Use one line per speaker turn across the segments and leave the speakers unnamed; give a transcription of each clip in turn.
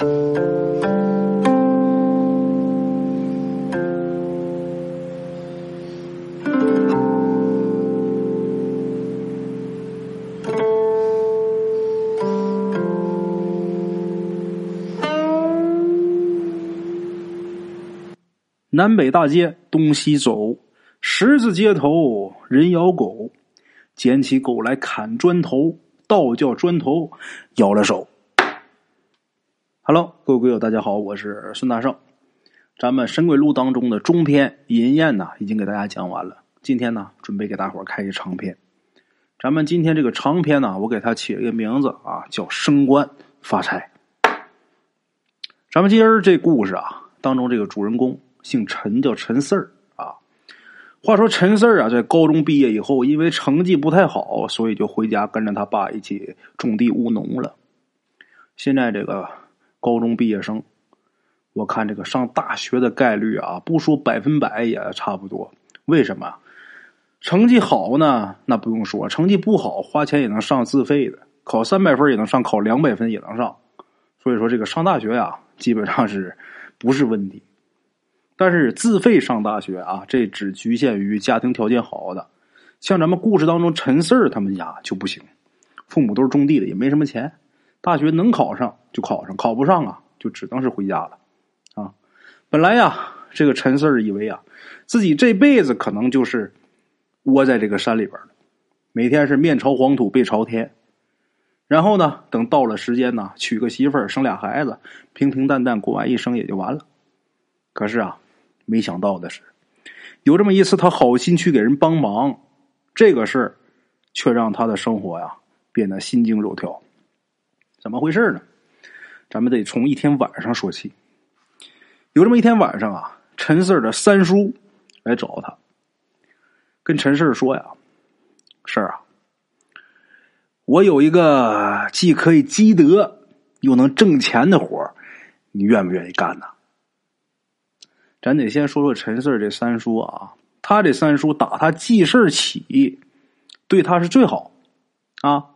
南北大街东西走，十字街头人咬狗，捡起狗来砍砖头，倒叫砖头咬了手。Hello，各位鬼友，大家好，我是孙大圣。咱们《神鬼录》当中的中篇《银燕》呢，已经给大家讲完了。今天呢，准备给大伙儿开一长篇。咱们今天这个长篇呢，我给它起了一个名字啊，叫“升官发财”。咱们今儿这故事啊，当中这个主人公。姓陈，叫陈四儿啊。话说陈四儿啊，在高中毕业以后，因为成绩不太好，所以就回家跟着他爸一起种地务农了。现在这个高中毕业生，我看这个上大学的概率啊，不说百分百也差不多。为什么？成绩好呢？那不用说，成绩不好，花钱也能上自费的，考三百分也能上，考两百分也能上。所以说，这个上大学呀，基本上是不是问题？但是自费上大学啊，这只局限于家庭条件好的，像咱们故事当中陈四儿他们家就不行，父母都是种地的，也没什么钱，大学能考上就考上，考不上啊，就只能是回家了，啊，本来呀，这个陈四儿以为啊，自己这辈子可能就是窝在这个山里边每天是面朝黄土背朝天，然后呢，等到了时间呢，娶个媳妇儿，生俩孩子，平平淡淡过完一生也就完了，可是啊。没想到的是，有这么一次，他好心去给人帮忙，这个事儿却让他的生活呀变得心惊肉跳。怎么回事呢？咱们得从一天晚上说起。有这么一天晚上啊，陈四的三叔来找他，跟陈四说呀：“事儿啊，我有一个既可以积德又能挣钱的活你愿不愿意干呢？”咱得先说说陈四这三叔啊，他这三叔打他记事起，对他是最好啊。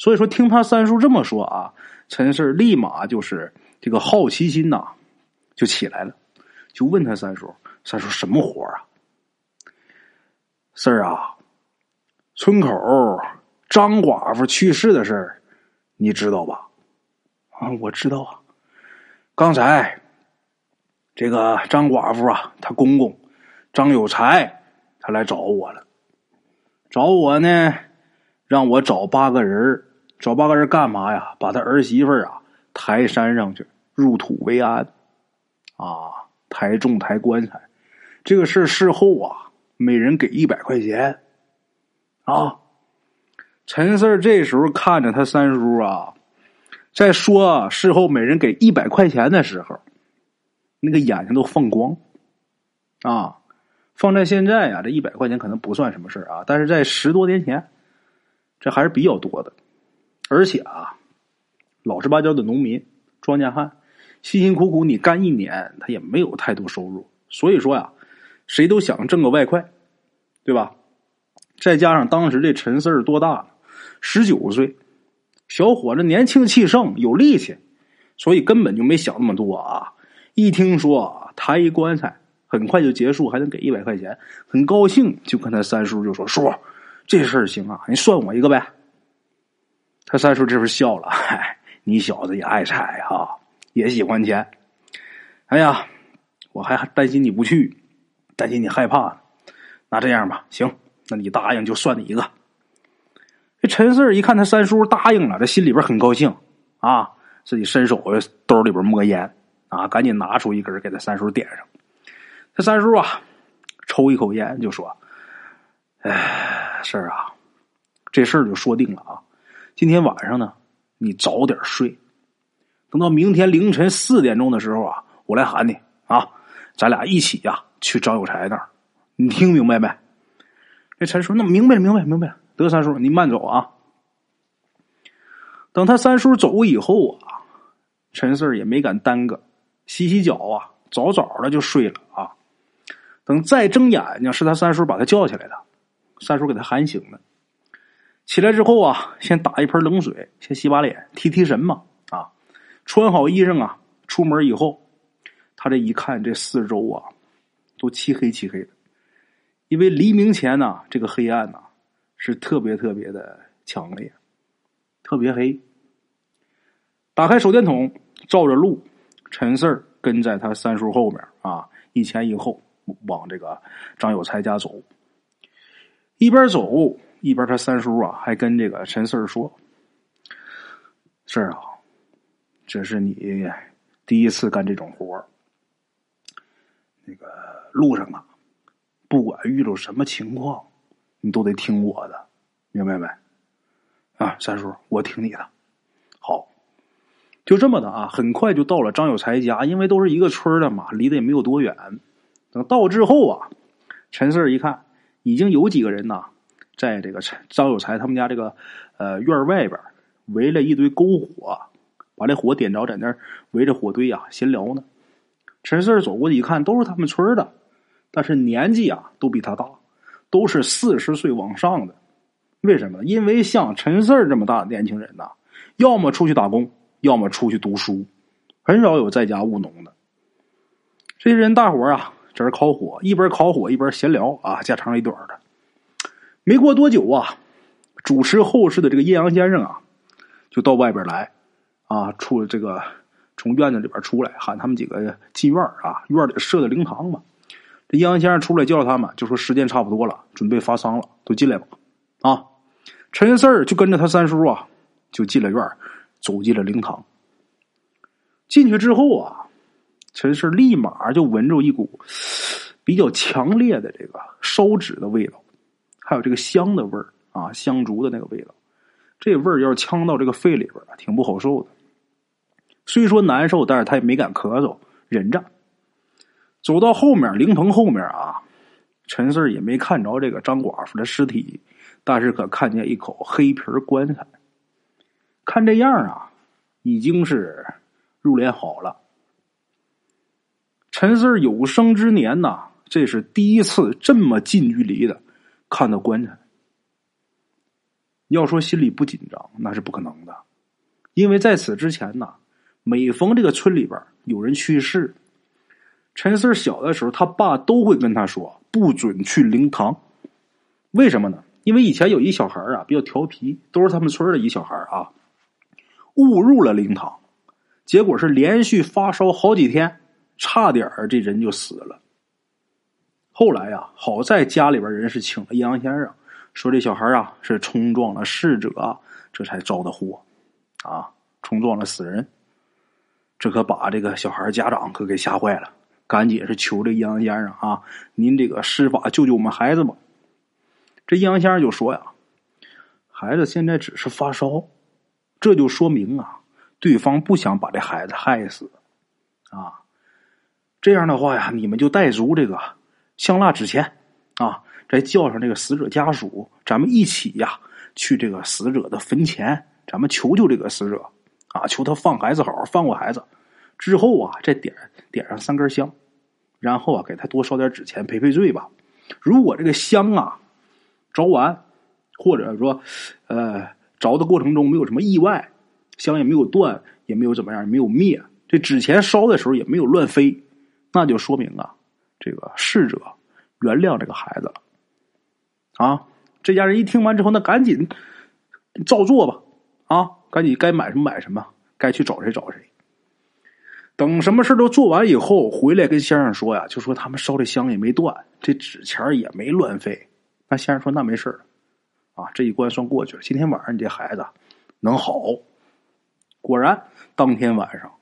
所以说，听他三叔这么说啊，陈四立马就是这个好奇心呐就起来了，就问他三叔：“三叔什么活啊？”四儿啊，村口张寡妇去世的事儿，你知道吧？啊，我知道啊，刚才。这个张寡妇啊，她公公张有才，他来找我了。找我呢，让我找八个人找八个人干嘛呀？把他儿媳妇啊抬山上去，入土为安。啊，抬重抬棺材，这个事事后啊，每人给一百块钱。啊，陈四这时候看着他三叔啊，在说事后每人给一百块钱的时候。那个眼睛都放光，啊！放在现在啊，这一百块钱可能不算什么事啊，但是在十多年前，这还是比较多的。而且啊，老实巴交的农民、庄稼汉，辛辛苦苦你干一年，他也没有太多收入。所以说呀，谁都想挣个外快，对吧？再加上当时这陈四儿多大了？十九岁，小伙子年轻气盛，有力气，所以根本就没想那么多啊。一听说抬一棺材很快就结束，还能给一百块钱，很高兴，就跟他三叔就说：“叔，这事儿行啊，你算我一个呗。”他三叔这时候笑了：“嗨，你小子也爱财哈，也喜欢钱。哎呀，我还担心你不去，担心你害怕。那这样吧，行，那你答应就算你一个。”这陈四一看他三叔答应了，这心里边很高兴啊，自己伸手兜里边摸烟。啊！赶紧拿出一根给他三叔点上。他三叔啊，抽一口烟就说：“哎，事儿啊，这事儿就说定了啊。今天晚上呢，你早点睡，等到明天凌晨四点钟的时候啊，我来喊你啊，咱俩一起呀去张有才那儿。你听明白没？”这陈叔那明白了，明白，明白了。得三叔，你慢走啊。等他三叔走以后啊，陈四也没敢耽搁。洗洗脚啊，早早的就睡了啊。等再睁眼睛，是他三叔把他叫起来的。三叔给他喊醒了。起来之后啊，先打一盆冷水，先洗把脸，提提神嘛啊。穿好衣裳啊，出门以后，他这一看，这四周啊，都漆黑漆黑的，因为黎明前呢，这个黑暗呐是特别特别的强烈，特别黑。打开手电筒，照着路，陈四跟在他三叔后面啊，一前一后往这个张有才家走。一边走一边，他三叔啊还跟这个陈四儿说：“四儿啊，这是你。”第一次干这种活儿那个路上啊，不管遇到什么情况，你都得听我的，明白没？啊，三叔，我听你的。好，就这么的啊，很快就到了张有才家，因为都是一个村的嘛，离得也没有多远。等到之后啊，陈四儿一看，已经有几个人呐，在这个张有才他们家这个呃院外边围了一堆篝火。把这火点着，在那儿围着火堆呀闲聊呢。陈四走过去一看，都是他们村的，但是年纪啊都比他大，都是四十岁往上的。为什么？因为像陈四这么大的年轻人呐，要么出去打工，要么出去读书，很少有在家务农的。这些人大伙啊，在这烤火，一边烤火一边闲聊啊，家长里短的。没过多久啊，主持后事的这个叶阳先生啊，就到外边来。啊，出了这个从院子里边出来，喊他们几个进院啊，院里设的灵堂嘛。这杨先生出来叫他们，就说时间差不多了，准备发丧了，都进来吧。啊，陈四儿就跟着他三叔啊，就进了院走进了灵堂。进去之后啊，陈四立马就闻着一股比较强烈的这个烧纸的味道，还有这个香的味儿啊，香烛的那个味道。这味儿要是呛到这个肺里边挺不好受的。虽说难受，但是他也没敢咳嗽，忍着。走到后面灵棚后面啊，陈四也没看着这个张寡妇的尸体，但是可看见一口黑皮棺材。看这样啊，已经是入殓好了。陈四有生之年呐，这是第一次这么近距离的看到棺材。要说心里不紧张，那是不可能的，因为在此之前呢。每逢这个村里边有人去世，陈四小的时候，他爸都会跟他说不准去灵堂。为什么呢？因为以前有一小孩啊比较调皮，都是他们村的一小孩啊，误入了灵堂，结果是连续发烧好几天，差点这人就死了。后来呀，好在家里边人是请了阴阳先生，说这小孩啊是冲撞了逝者，这才着的祸啊，冲撞了死人。这可把这个小孩家长可给吓坏了，赶紧是求这阴阳先生啊，您这个施法救救我们孩子吧。这阴阳先生就说呀：“孩子现在只是发烧，这就说明啊，对方不想把这孩子害死啊。这样的话呀，你们就带足这个香蜡纸钱啊，再叫上这个死者家属，咱们一起呀去这个死者的坟前，咱们求求这个死者。”啊，求他放孩子好，放过孩子。之后啊，再点点上三根香，然后啊，给他多烧点纸钱赔赔罪吧。如果这个香啊着完，或者说呃着的过程中没有什么意外，香也没有断，也没有怎么样，没有灭，这纸钱烧的时候也没有乱飞，那就说明啊，这个逝者原谅这个孩子了。啊，这家人一听完之后，那赶紧照做吧。啊。赶紧该买什么买什么，该去找谁找谁。等什么事都做完以后，回来跟先生说呀，就说他们烧的香也没断，这纸钱也没乱飞。那先生说那没事啊，这一关算过去了。今天晚上你这孩子能好。果然，当天晚上，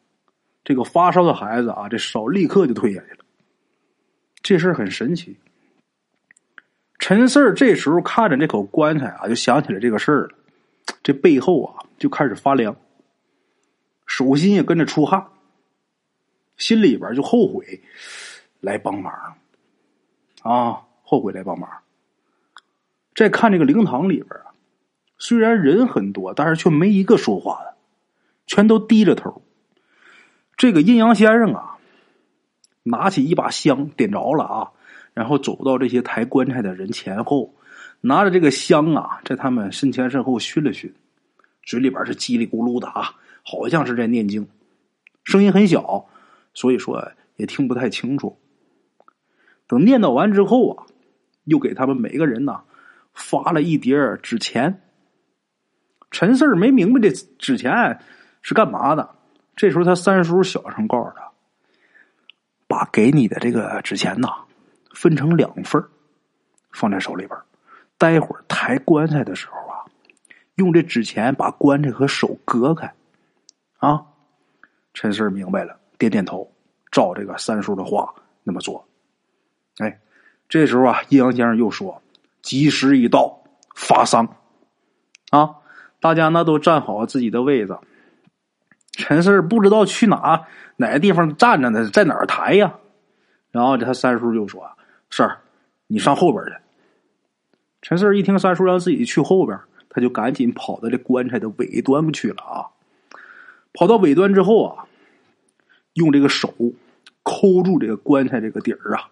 这个发烧的孩子啊，这烧立刻就退下去了。这事很神奇。陈四儿这时候看着这口棺材啊，就想起来这个事儿了。这背后啊。就开始发凉，手心也跟着出汗，心里边就后悔来帮忙啊，后悔来帮忙。再看这个灵堂里边啊，虽然人很多，但是却没一个说话的，全都低着头。这个阴阳先生啊，拿起一把香，点着了啊，然后走到这些抬棺材的人前后，拿着这个香啊，在他们身前身后熏了熏。嘴里边是叽里咕噜的啊，好像是在念经。声音很小，所以说也听不太清楚。等念叨完之后啊，又给他们每个人呢发了一叠纸钱。陈四儿没明白这纸钱是干嘛的，这时候他三叔小声告诉他：“把给你的这个纸钱呐分成两份放在手里边待会儿抬棺材的时候啊，用这纸钱把棺材和手隔开。”啊，陈四明白了，点点头，照这个三叔的话那么做。哎，这时候啊，阴阳先生又说：“吉时已到，发丧啊！大家呢都站好自己的位子。”陈四不知道去哪哪个地方站着呢，在哪儿抬呀？然后他三叔就说：“四儿，你上后边去。”陈四一听三叔让自己去后边，他就赶紧跑到这棺材的尾端去了啊！跑到尾端之后啊，用这个手抠住这个棺材这个底儿啊。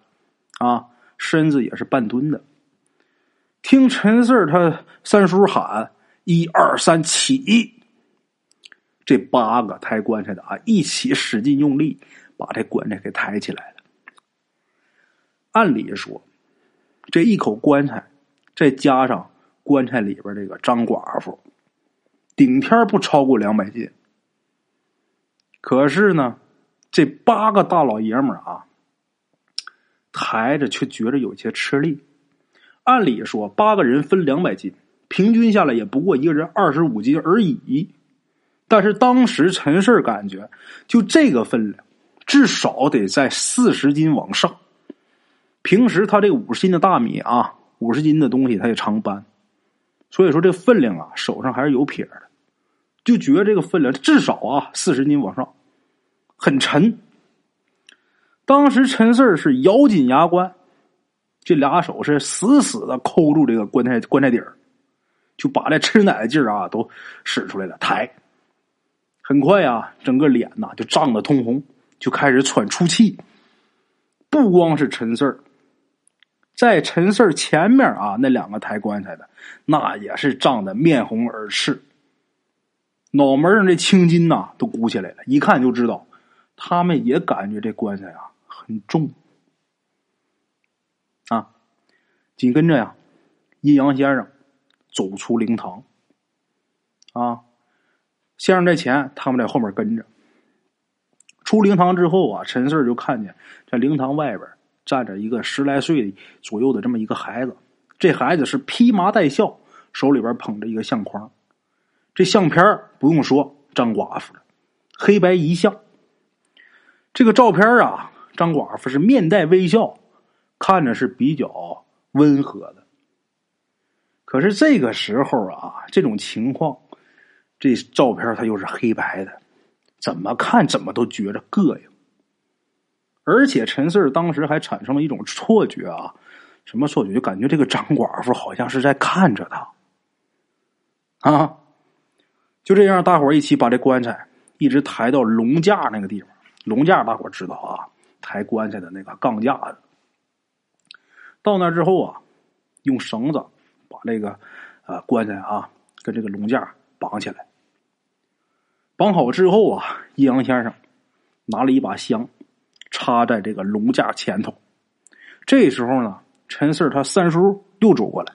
啊，身子也是半蹲的。听陈四他三叔喊“一二三起”，这八个抬棺材的啊，一起使劲用力，把这棺材给抬起来了。按理说，这一口棺材，再加上棺材里边这个张寡妇，顶天不超过两百斤。可是呢，这八个大老爷们儿啊。抬着却觉着有些吃力。按理说，八个人分两百斤，平均下来也不过一个人二十五斤而已。但是当时陈氏感觉，就这个分量，至少得在四十斤往上。平时他这五十斤的大米啊，五十斤的东西他也常搬，所以说这分量啊，手上还是有撇的。就觉得这个分量至少啊四十斤往上，很沉。当时陈四是咬紧牙关，这俩手是死死的抠住这个棺材棺材底儿，就把这吃奶的劲儿啊都使出来了。抬，很快啊，整个脸呐就涨得通红，就开始喘粗气。不光是陈四儿，在陈四儿前面啊，那两个抬棺材的，那也是涨得面红耳赤，脑门上这青筋呐都鼓起来了，一看就知道，他们也感觉这棺材啊。很重啊！紧跟着呀，阴阳先生走出灵堂啊，先生在前，他们在后面跟着。出灵堂之后啊，陈四就看见在灵堂外边站着一个十来岁左右的这么一个孩子，这孩子是披麻戴孝，手里边捧着一个相框。这相片不用说，张寡妇的黑白遗像。这个照片啊。张寡妇是面带微笑，看着是比较温和的。可是这个时候啊，这种情况，这照片它又是黑白的，怎么看怎么都觉着膈应。而且陈四当时还产生了一种错觉啊，什么错觉？就感觉这个张寡妇好像是在看着他啊。就这样，大伙一起把这棺材一直抬到龙架那个地方。龙架大伙知道啊。抬棺材的那个杠架子，到那之后啊，用绳子把这个呃棺材啊跟这个龙架绑起来。绑好之后啊，阴阳先生拿了一把香，插在这个龙架前头。这时候呢，陈四他三叔又走过来，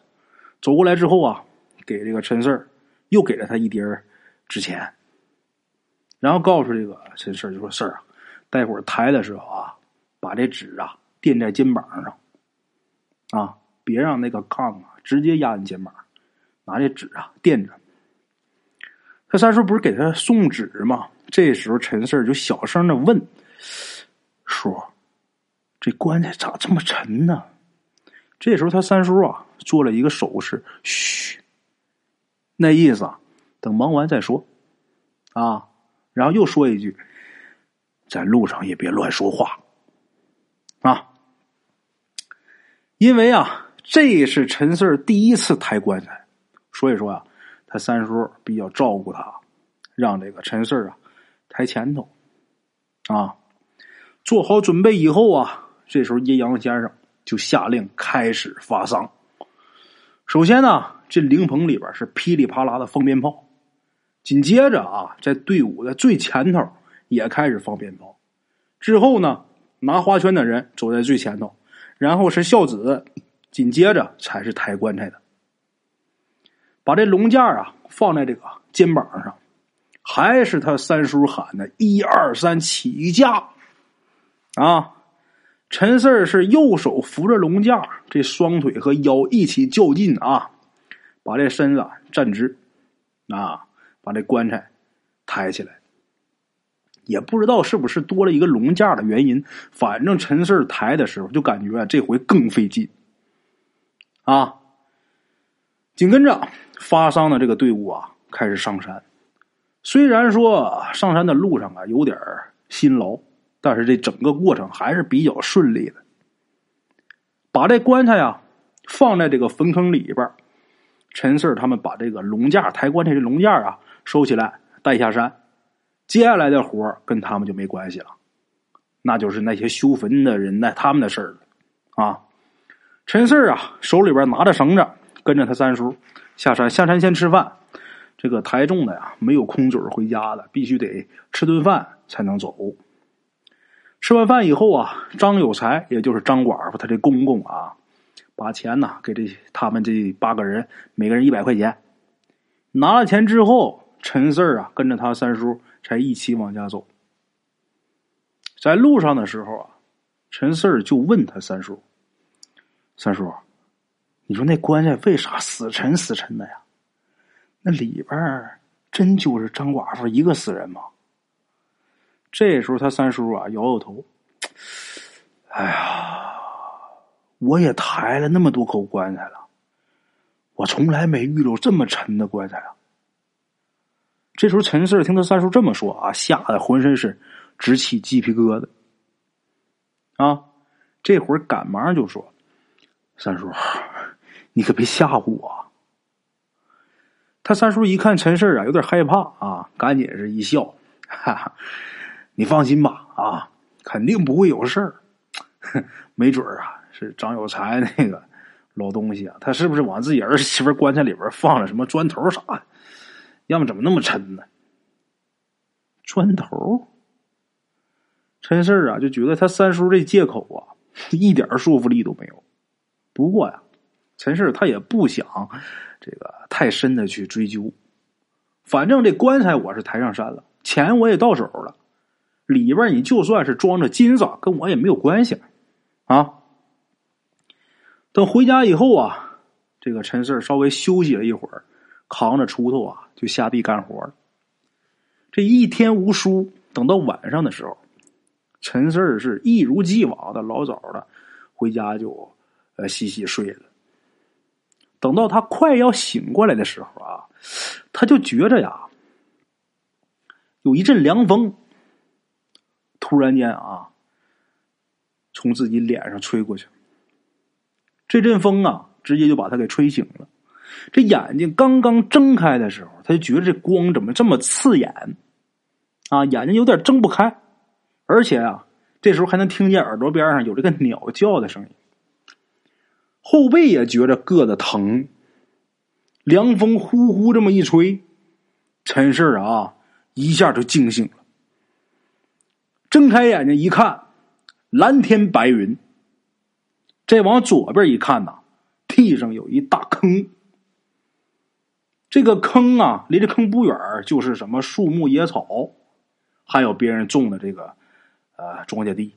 走过来之后啊，给这个陈四又给了他一叠纸钱，然后告诉这个陈四就说：“四儿啊，待会儿抬的时候啊。”把这纸啊垫在肩膀上，啊，别让那个杠啊直接压你肩膀，拿这纸啊垫着。他三叔不是给他送纸吗？这时候陈四就小声的问：“叔，这棺材咋这么沉呢？”这时候他三叔啊做了一个手势：“嘘。”那意思啊，等忙完再说。啊，然后又说一句：“在路上也别乱说话。”啊，因为啊，这是陈四第一次抬棺材，所以说啊，他三叔比较照顾他，让这个陈四啊抬前头。啊，做好准备以后啊，这时候阴阳先生就下令开始发丧。首先呢，这灵棚里边是噼里啪啦的放鞭炮，紧接着啊，在队伍的最前头也开始放鞭炮。之后呢，拿花圈的人走在最前头，然后是孝子，紧接着才是抬棺材的。把这龙架啊放在这个肩膀上，还是他三叔喊的“一二三，起架”。啊，陈四儿是右手扶着龙架，这双腿和腰一起较劲啊，把这身子站直，啊，把这棺材抬起来。也不知道是不是多了一个龙架的原因，反正陈四抬的时候就感觉这回更费劲。啊，紧跟着发丧的这个队伍啊开始上山，虽然说上山的路上啊有点辛劳。但是这整个过程还是比较顺利的。把这棺材啊放在这个坟坑里边，陈四他们把这个龙架抬棺材的龙架啊收起来带下山。接下来的活跟他们就没关系了，那就是那些修坟的人那他们的事儿了啊。陈四啊手里边拿着绳子，跟着他三叔下山。下山先吃饭，这个抬重的呀没有空嘴回家的，必须得吃顿饭才能走。吃完饭以后啊，张有才也就是张寡妇，他这公公啊，把钱呢给这他们这八个人每个人一百块钱。拿了钱之后，陈四啊跟着他三叔才一起往家走。在路上的时候啊，陈四就问他三叔：“三叔，你说那棺材为啥死沉死沉的呀？那里边真就是张寡妇一个死人吗？”这时候，他三叔啊摇摇头：“哎呀，我也抬了那么多口棺材了，我从来没遇到这么沉的棺材啊！”这时候，陈四听他三叔这么说啊，吓得浑身是直起鸡皮疙瘩。啊，这会儿赶忙就说：“三叔，你可别吓唬我。”他三叔一看陈四啊，有点害怕啊，赶紧是一笑：“哈哈。”你放心吧，啊，肯定不会有事儿。没准儿啊，是张有才那个老东西啊，他是不是往自己儿媳妇棺材里边放了什么砖头啥的？要么怎么那么沉呢？砖头？陈四啊，就觉得他三叔这借口啊，一点说服力都没有。不过呀，陈四他也不想这个太深的去追究。反正这棺材我是抬上山了，钱我也到手了。里边你就算是装着金子，跟我也没有关系啊。等回家以后啊，这个陈四稍微休息了一会儿，扛着锄头啊就下地干活了。这一天无书，等到晚上的时候，陈四是一如既往的老早的回家就呃洗洗睡了。等到他快要醒过来的时候啊，他就觉着呀，有一阵凉风。突然间啊，从自己脸上吹过去，这阵风啊，直接就把他给吹醒了。这眼睛刚刚睁开的时候，他就觉得这光怎么这么刺眼啊，眼睛有点睁不开，而且啊，这时候还能听见耳朵边上有这个鸟叫的声音，后背也觉着硌得疼。凉风呼呼这么一吹，陈氏啊，一下就惊醒了。睁开眼睛一看，蓝天白云。再往左边一看呐，地上有一大坑。这个坑啊，离这坑不远就是什么树木野草，还有别人种的这个呃庄稼地。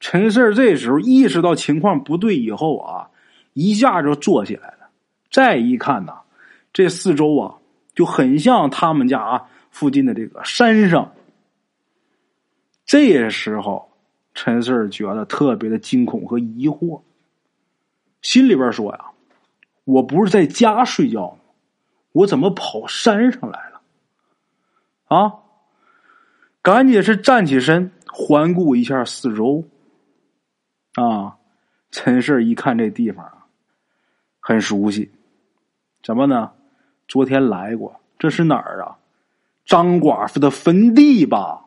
陈四这时候意识到情况不对以后啊，一下就坐起来了。再一看呐，这四周啊就很像他们家啊附近的这个山上。这时候，陈四觉得特别的惊恐和疑惑，心里边说呀：“我不是在家睡觉吗？我怎么跑山上来了？”啊！赶紧是站起身，环顾一下四周。啊！陈氏一看这地方啊，很熟悉，怎么呢？昨天来过，这是哪儿啊？张寡妇的坟地吧？